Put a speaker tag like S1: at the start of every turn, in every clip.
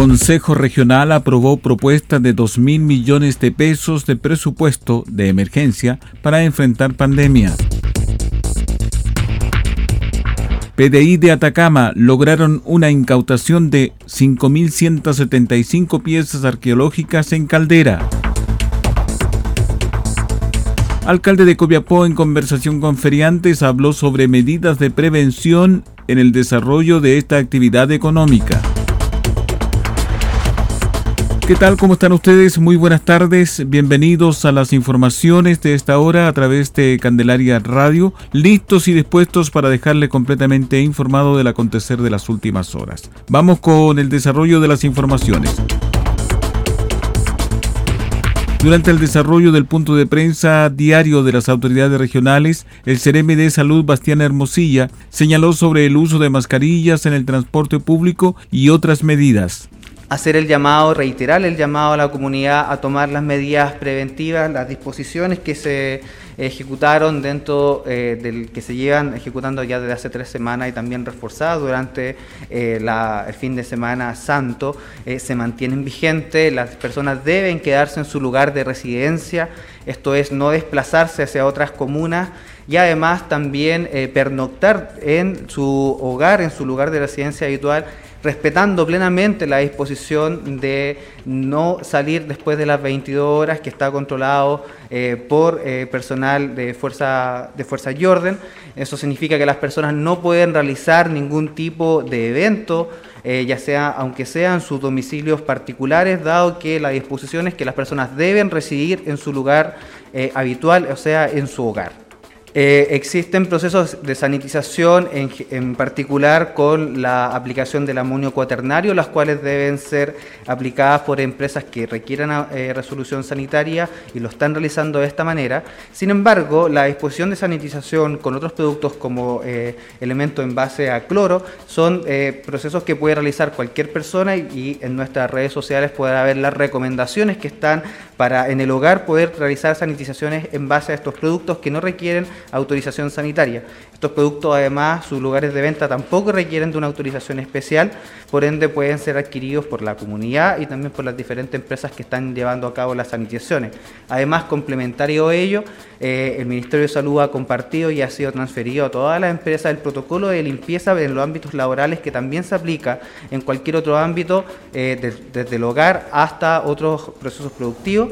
S1: Consejo Regional aprobó propuesta de 2 mil millones de pesos de presupuesto de emergencia para enfrentar pandemia. PDI de Atacama lograron una incautación de 5.175 piezas arqueológicas en Caldera. Alcalde de Copiapó en conversación con feriantes habló sobre medidas de prevención en el desarrollo de esta actividad económica. ¿Qué tal? ¿Cómo están ustedes? Muy buenas tardes. Bienvenidos a las informaciones de esta hora a través de Candelaria Radio, listos y dispuestos para dejarle completamente informado del acontecer de las últimas horas. Vamos con el desarrollo de las informaciones. Durante el desarrollo del punto de prensa diario de las autoridades regionales, el CRM de Salud Bastián Hermosilla señaló sobre el uso de mascarillas en el transporte público y otras medidas
S2: hacer el llamado, reiterar el llamado a la comunidad a tomar las medidas preventivas, las disposiciones que se ejecutaron dentro eh, del que se llevan ejecutando ya desde hace tres semanas y también reforzadas durante eh, el fin de semana santo, eh, se mantienen vigentes, las personas deben quedarse en su lugar de residencia, esto es no desplazarse hacia otras comunas y además también pernoctar en su hogar, en su lugar de residencia habitual respetando plenamente la disposición de no salir después de las 22 horas que está controlado eh, por eh, personal de fuerza, de fuerza y orden. Eso significa que las personas no pueden realizar ningún tipo de evento, eh, ya sea, aunque sean sus domicilios particulares, dado que la disposición es que las personas deben residir en su lugar habitual, o sea, en su hogar. Eh, existen procesos de sanitización, en, particular con la aplicación del amonio cuaternario, las cuales deben ser aplicadas por empresas que requieran eh, resolución sanitaria y lo están realizando de esta manera. Sin embargo, la disposición de sanitización con otros productos como eh, elementos en base a cloro son procesos que puede realizar cualquier persona y, en nuestras redes sociales puede haber las recomendaciones que están para en el hogar poder realizar sanitizaciones en base a estos productos que no requieren autorización sanitaria. Estos productos, además, sus lugares de venta tampoco requieren de una autorización especial, por ende pueden ser adquiridos por la comunidad y también por las diferentes empresas que están llevando a cabo las sanitizaciones. Además, complementario a ello, eh, el Ministerio de Salud ha compartido y ha sido transferido a todas las empresas el protocolo de limpieza en los ámbitos laborales que también se aplica en cualquier otro ámbito, eh, desde el hogar hasta otros procesos productivos.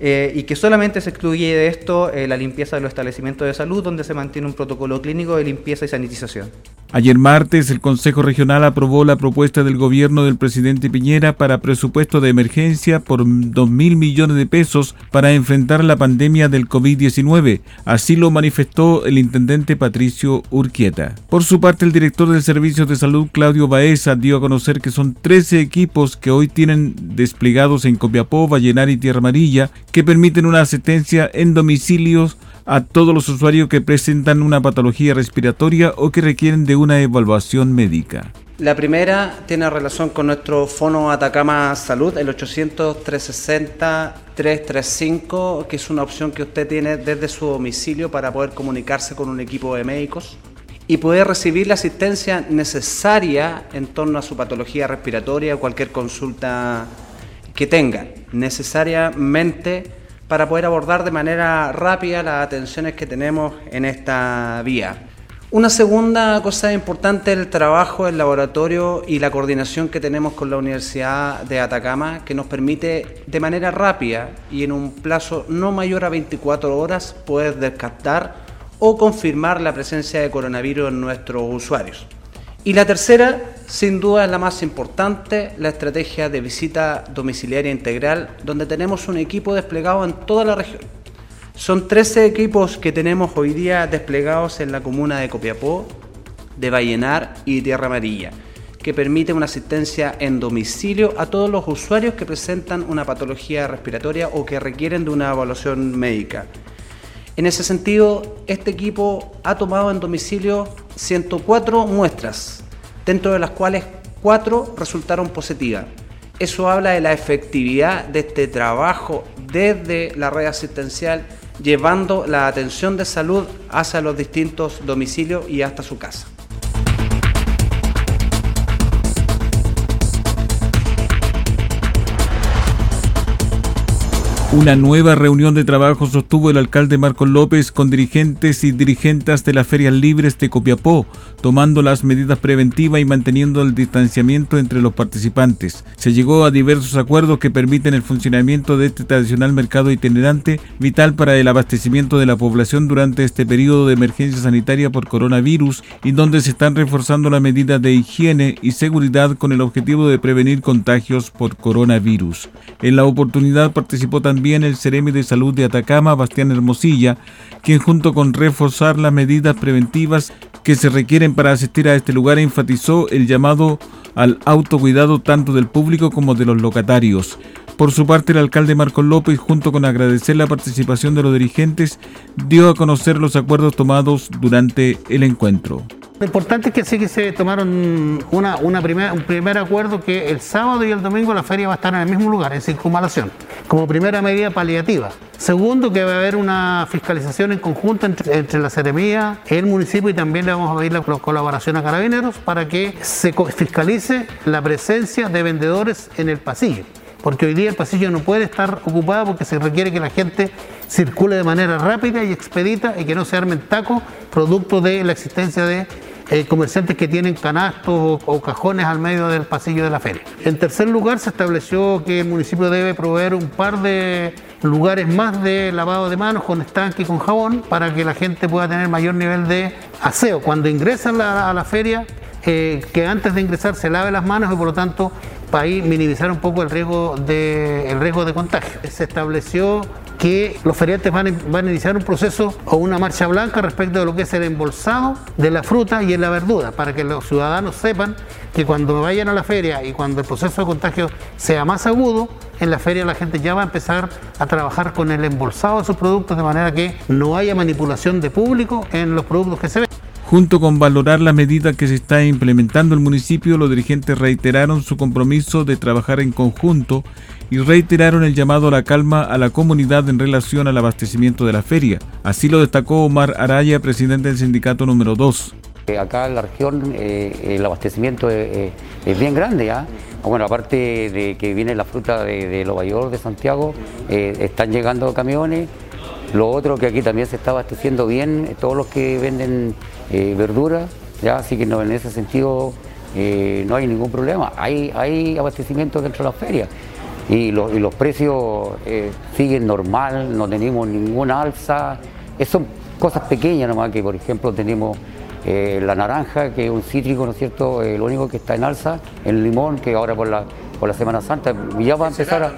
S2: Eh, y que solamente se excluye de esto la limpieza de los establecimientos de salud, donde se mantiene un protocolo clínico de limpieza y sanitización.
S1: Ayer martes, el Consejo Regional aprobó la propuesta del gobierno del presidente Piñera para presupuesto de emergencia por 2 mil millones de pesos para enfrentar la pandemia del COVID-19. Así lo manifestó el intendente Patricio Urquieta. Por su parte, el director del Servicio de Salud, Claudio Baeza, dio a conocer que son 13 equipos que hoy tienen desplegados en Copiapó, Vallenar y Tierra Amarilla que permiten una asistencia en domicilios a todos los usuarios que presentan una patología respiratoria o que requieren de una evaluación médica.
S2: La primera tiene relación con nuestro Fono Atacama Salud, el 800-360-335, que es una opción que usted tiene desde su domicilio para poder comunicarse con un equipo de médicos y poder recibir la asistencia necesaria en torno a su patología respiratoria o cualquier consulta que tenga. Necesariamente para poder abordar de manera rápida las atenciones que tenemos en esta vía.
S3: Una segunda cosa importante es el trabajo del laboratorio y la coordinación que tenemos con la Universidad de Atacama, que nos permite de manera rápida y en un plazo no mayor a 24 horas poder descartar o confirmar la presencia de coronavirus en nuestros usuarios. Y la tercera, sin duda, es la más importante, la estrategia de visita domiciliaria integral, donde tenemos un equipo desplegado en toda la región son 13 equipos que tenemos hoy día desplegados en la comuna de Copiapó, de Vallenar y Tierra Amarilla, que permite una asistencia en domicilio a todos los usuarios que presentan una patología respiratoria o que requieren de una evaluación médica. En ese sentido, este equipo ha tomado en domicilio 104 muestras, dentro de las cuales 4 resultaron positivas. Eso habla de la efectividad de este trabajo desde la red asistencial llevando la atención de salud hacia los distintos domicilios y hasta su casa.
S1: Una nueva reunión de trabajo sostuvo el alcalde Marcos López con dirigentes y dirigentes de las ferias libres de Copiapó, tomando las medidas preventivas y manteniendo el distanciamiento entre los participantes. Se llegó a diversos acuerdos que permiten el funcionamiento de este tradicional mercado itinerante, vital para el abastecimiento de la población durante este periodo de emergencia sanitaria por coronavirus y donde se están reforzando las medidas de higiene y seguridad con el objetivo de prevenir contagios por coronavirus. En la oportunidad participó también también el Ceremi de Salud de Atacama, Bastián Hermosilla, quien junto con reforzar las medidas preventivas que se requieren para asistir a este lugar enfatizó el llamado al autocuidado tanto del público como de los locatarios. Por su parte, el alcalde Marcos López, junto con agradecer la participación de los dirigentes, dio a conocer los acuerdos tomados durante el encuentro.
S4: Lo importante es que sí que se tomaron una, una un primer acuerdo que el sábado y el domingo la feria va a estar en el mismo lugar, en circunvalación, como primera medida paliativa. Segundo, que va a haber una fiscalización en conjunto entre, la Seremía, el municipio y también le vamos a pedir la colaboración a Carabineros para que se fiscalice la presencia de vendedores en el pasillo porque hoy día el pasillo no puede estar ocupado porque se requiere que la gente circule de manera rápida y expedita y que no se armen tacos producto de la existencia de eh, comerciantes que tienen canastos o, cajones al medio del pasillo de la feria. En tercer lugar, se estableció que el municipio debe proveer un par de lugares más de lavado de manos con estanque y con jabón para que la gente pueda tener mayor nivel de aseo. Cuando ingresan a la, feria, eh, que antes de ingresar se lave las manos y por lo tanto para minimizar un poco el riesgo de, el riesgo de contagio. Se estableció que los feriantes van, van, a iniciar un proceso o una marcha blanca respecto de lo que es el embolsado de la fruta y en la verdura, para que los ciudadanos sepan que cuando vayan a la feria y cuando el proceso de contagio sea más agudo, en la feria la gente ya va a empezar a trabajar con el embolsado de sus productos de manera que no haya manipulación de público en los productos que se ven.
S1: Junto con valorar la medida que se está implementando el municipio, los dirigentes reiteraron su compromiso de trabajar en conjunto y reiteraron el llamado a la calma a la comunidad en relación al abastecimiento de la feria. Así lo destacó Omar Araya, presidente del sindicato número 2.
S5: Eh, acá en la región eh, el abastecimiento es, bien grande ya. Bueno, aparte de que viene la fruta de, de Lovayor, de Santiago, eh, están llegando camiones. Lo otro que aquí también se está abasteciendo bien, todos los que venden verduras, ya, así que en ese sentido no hay ningún problema. Hay, hay abastecimiento dentro de las ferias y, los precios eh, siguen normal, no tenemos ninguna alza. son cosas pequeñas nomás que, por ejemplo, tenemos eh, la naranja, que es un cítrico, ¿no es cierto?, eh, lo único que está en alza, el limón, que ahora por la, por la Semana Santa ya va a empezar a,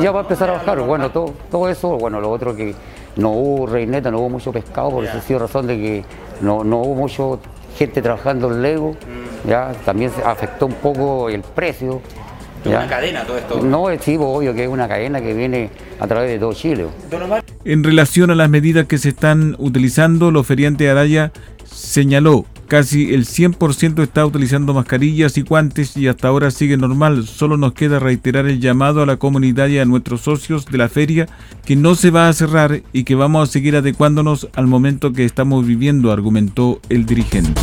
S5: ya va a, empezar a bajar. Bueno, todo, todo eso, bueno, lo otro que no hubo reineta, no hubo mucho pescado, por eso ha sido razón de que no, no hubo mucho gente trabajando en Lego, mm. ya también se afectó un poco el precio.
S6: ¿Es una cadena todo esto?
S5: No, es sí, obvio que es una cadena que viene a través de todo Chile.
S1: En relación a las medidas que se están utilizando, los feriantes Araya señaló Casi el 100% está utilizando mascarillas y guantes y hasta ahora sigue normal. Solo nos queda reiterar el llamado a la comunidad y a nuestros socios de la feria que no se va a cerrar y que vamos a seguir adecuándonos al momento que estamos viviendo, argumentó el dirigente.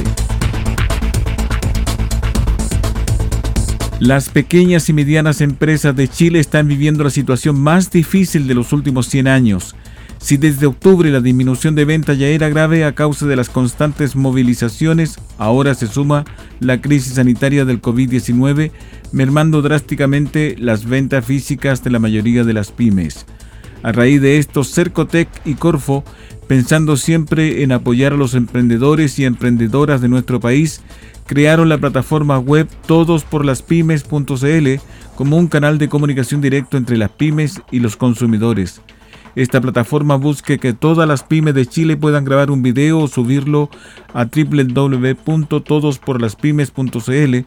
S1: Las pequeñas y medianas empresas de Chile están viviendo la situación más difícil de los últimos 100 años. Si desde octubre la disminución de venta ya era grave a causa de las constantes movilizaciones, ahora se suma la crisis sanitaria del COVID-19, mermando drásticamente las ventas físicas de la mayoría de las pymes. A raíz de esto, Cercotec y Corfo, pensando siempre en apoyar a los emprendedores y emprendedoras de nuestro país, crearon la plataforma web todosporlaspymes.cl como un canal de comunicación directo entre las pymes y los consumidores. Esta plataforma busca que todas las pymes de Chile puedan grabar un video o subirlo a www.todosporlaspymes.cl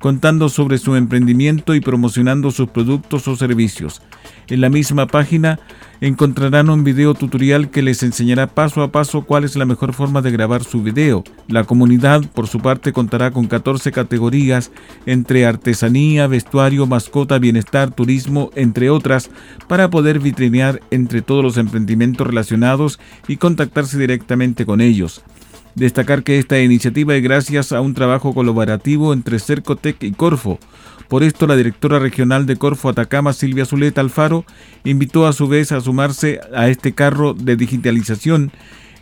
S1: contando sobre su emprendimiento y promocionando sus productos o servicios. En la misma página encontrarán un video tutorial que les enseñará paso a paso cuál es la mejor forma de grabar su video. La comunidad, por su parte, contará con 14 categorías entre artesanía, vestuario, mascota, bienestar, turismo, entre otras, para poder vitrinear entre todos los emprendimientos relacionados y contactarse directamente con ellos. Destacar que esta iniciativa es gracias a un trabajo colaborativo entre Cercotec y Corfo. Por esto, la directora regional de Corfo Atacama, Silvia Zuleta Alfaro, invitó a su vez a sumarse a este carro de digitalización.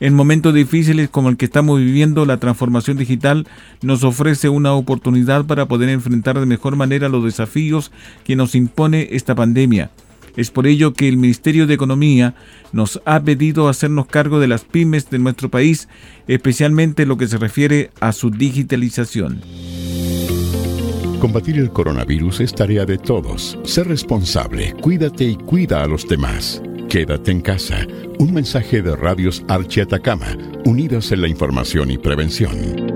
S1: En momentos difíciles como el que estamos viviendo, la transformación digital nos ofrece una oportunidad para poder enfrentar de mejor manera los desafíos que nos impone esta pandemia. Es por ello que el Ministerio de Economía nos ha pedido hacernos cargo de las pymes de nuestro país, especialmente lo que se refiere a su digitalización.
S7: Combatir el coronavirus es tarea de todos. Sé responsable, cuídate y cuida a los demás. Quédate en casa. Un mensaje de Radios Archi Atacama, unidos en la información y prevención.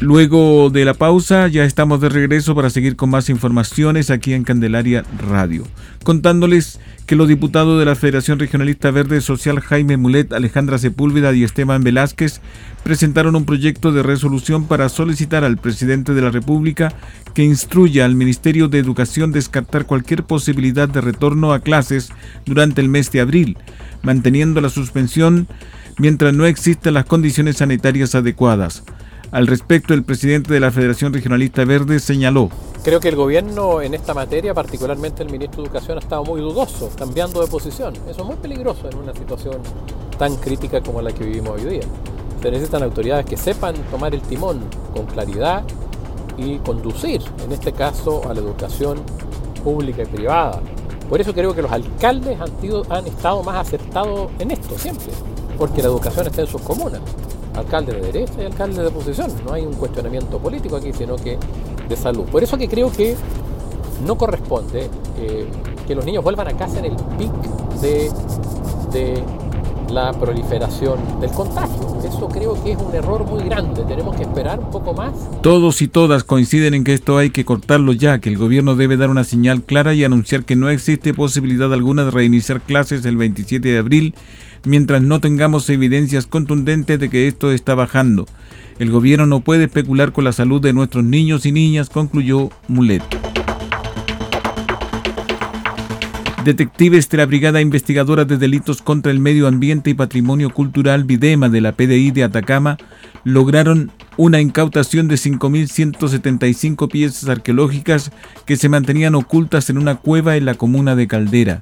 S1: Luego de la pausa ya estamos de regreso para seguir con más informaciones aquí en Candelaria Radio, contándoles que los diputados de la Federación Regionalista Verde Social Jaime Mulet, Alejandra Sepúlveda y Esteban Velázquez presentaron un proyecto de resolución para solicitar al presidente de la República que instruya al Ministerio de Educación descartar cualquier posibilidad de retorno a clases durante el mes de abril, manteniendo la suspensión mientras no existan las condiciones sanitarias adecuadas. Al respecto, el presidente de la Federación Regionalista Verde señaló.
S8: Creo que el gobierno en esta materia, particularmente el ministro de Educación, ha estado muy dudoso, cambiando de posición. Eso es muy peligroso en una situación tan crítica como la que vivimos hoy día. Se necesitan autoridades que sepan tomar el timón con claridad y conducir, en este caso, a la educación pública y privada. Por eso creo que los alcaldes han, han estado más acertados en esto siempre, porque la educación está en sus comunas alcalde de derecha y alcalde de oposición. No hay un cuestionamiento político aquí, sino que de salud. Por eso que creo que no corresponde eh, que los niños vuelvan a casa en el pic de, de la proliferación del contagio. Eso creo que es un error muy grande. Tenemos que esperar un poco más.
S1: Todos y todas coinciden en que esto hay que cortarlo ya, que el gobierno debe dar una señal clara y anunciar que no existe posibilidad alguna de reiniciar clases el 27 de abril mientras no tengamos evidencias contundentes de que esto está bajando. El gobierno no puede especular con la salud de nuestros niños y niñas, concluyó Mulet. Detectives de la Brigada Investigadora de Delitos contra el Medio Ambiente y Patrimonio Cultural Videma de la PDI de Atacama lograron una incautación de 5.175 piezas arqueológicas que se mantenían ocultas en una cueva en la comuna de Caldera.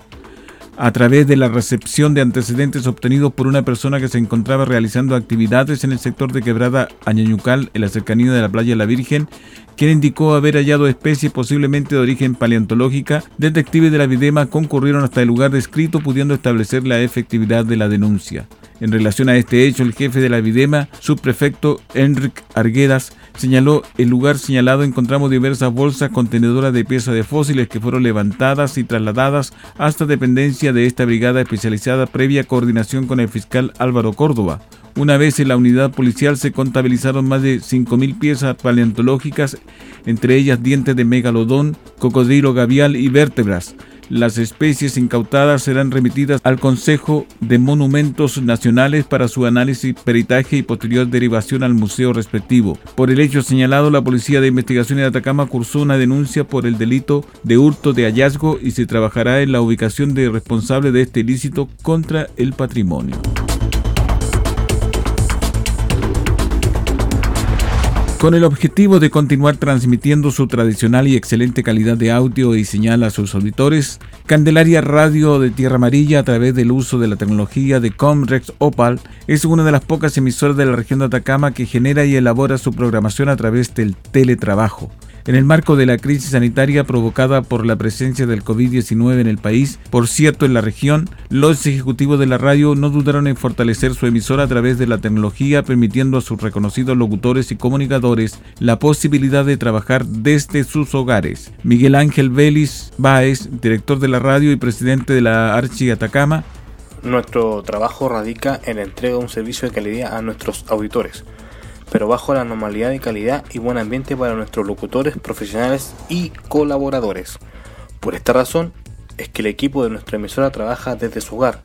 S1: A través de la recepción de antecedentes obtenidos por una persona que se encontraba realizando actividades en el sector de Quebrada Añañucal, en la cercanía de la playa La Virgen, quien indicó haber hallado especies posiblemente de origen paleontológica, detectives de la Videma concurrieron hasta el lugar descrito pudiendo establecer la efectividad de la denuncia. En relación a este hecho, el jefe de la Videma, subprefecto Enric Arguedas, señaló el lugar señalado encontramos diversas bolsas contenedoras de piezas de fósiles que fueron levantadas y trasladadas hasta dependencia de esta brigada especializada previa coordinación con el fiscal Álvaro Córdoba. Una vez en la unidad policial se contabilizaron más de 5.000 piezas paleontológicas, entre ellas dientes de megalodón, cocodrilo gavial y vértebras. Las especies incautadas serán remitidas al Consejo de Monumentos Nacionales para su análisis, peritaje y posterior derivación al museo respectivo. Por el hecho señalado, la Policía de Investigación de Atacama cursó una denuncia por el delito de hurto de hallazgo y se trabajará en la ubicación de responsable de este ilícito contra el patrimonio. Con el objetivo de continuar transmitiendo su tradicional y excelente calidad de audio y señal a sus auditores, Candelaria Radio de Tierra Amarilla, a través del uso de la tecnología de Comrex Opal, es una de las pocas emisoras de la región de Atacama que genera y elabora su programación a través del teletrabajo. En el marco de la crisis sanitaria provocada por la presencia del COVID-19 en el país, por cierto en la región, los ejecutivos de la radio no dudaron en fortalecer su emisora a través de la tecnología, permitiendo a sus reconocidos locutores y comunicadores la posibilidad de trabajar desde sus hogares. Miguel Ángel Vélez Báez, director de la radio y presidente de la Archi Atacama,
S9: nuestro trabajo radica en la entrega de un servicio de calidad a nuestros auditores pero bajo la normalidad de calidad y buen ambiente para nuestros locutores, profesionales y colaboradores. Por esta razón es que el equipo de nuestra emisora trabaja desde su hogar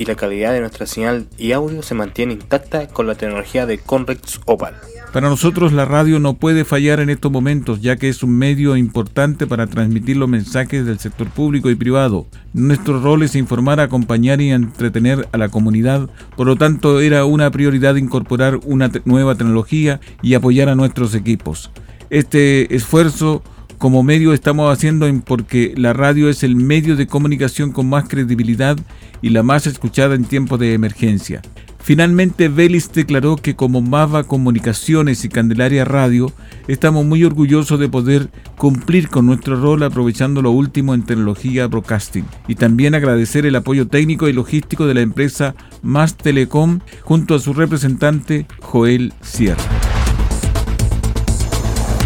S9: y la calidad de nuestra señal y audio se mantiene intacta con la tecnología de Conrex Opal.
S1: Para nosotros la radio no puede fallar en estos momentos, ya que es un medio importante para transmitir los mensajes del sector público y privado. Nuestro rol es informar, acompañar y entretener a la comunidad, por lo tanto era una prioridad incorporar una nueva tecnología y apoyar a nuestros equipos. Este esfuerzo como medio estamos haciendo porque la radio es el medio de comunicación con más credibilidad y la más escuchada en tiempos de emergencia. Finalmente, Vélez declaró que como Mava Comunicaciones y Candelaria Radio, estamos muy orgullosos de poder cumplir con nuestro rol aprovechando lo último en tecnología broadcasting y también agradecer el apoyo técnico y logístico de la empresa Más Telecom junto a su representante Joel Sierra.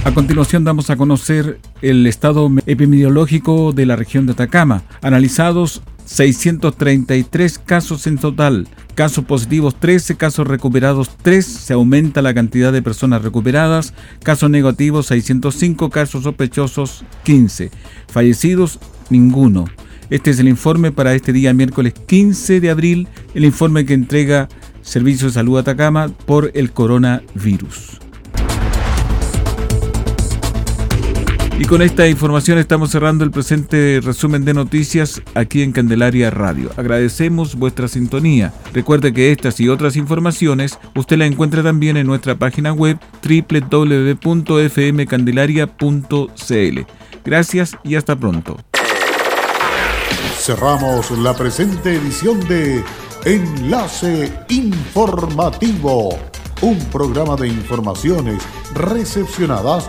S1: A continuación damos a conocer el estado epidemiológico de la región de Atacama. Analizados 633 casos en total, casos positivos 13, casos recuperados 3, se aumenta la cantidad de personas recuperadas, casos negativos 605, casos sospechosos 15, fallecidos ninguno. Este es el informe para este día miércoles 15 de abril, el informe que entrega Servicio de Salud Atacama por el coronavirus. Y con esta información estamos cerrando el presente resumen de noticias aquí en Candelaria Radio. Agradecemos vuestra sintonía. Recuerde que estas y otras informaciones usted la encuentra también en nuestra página web www.fmcandelaria.cl. Gracias y hasta pronto.
S7: Cerramos la presente edición de Enlace Informativo, un programa de informaciones recepcionadas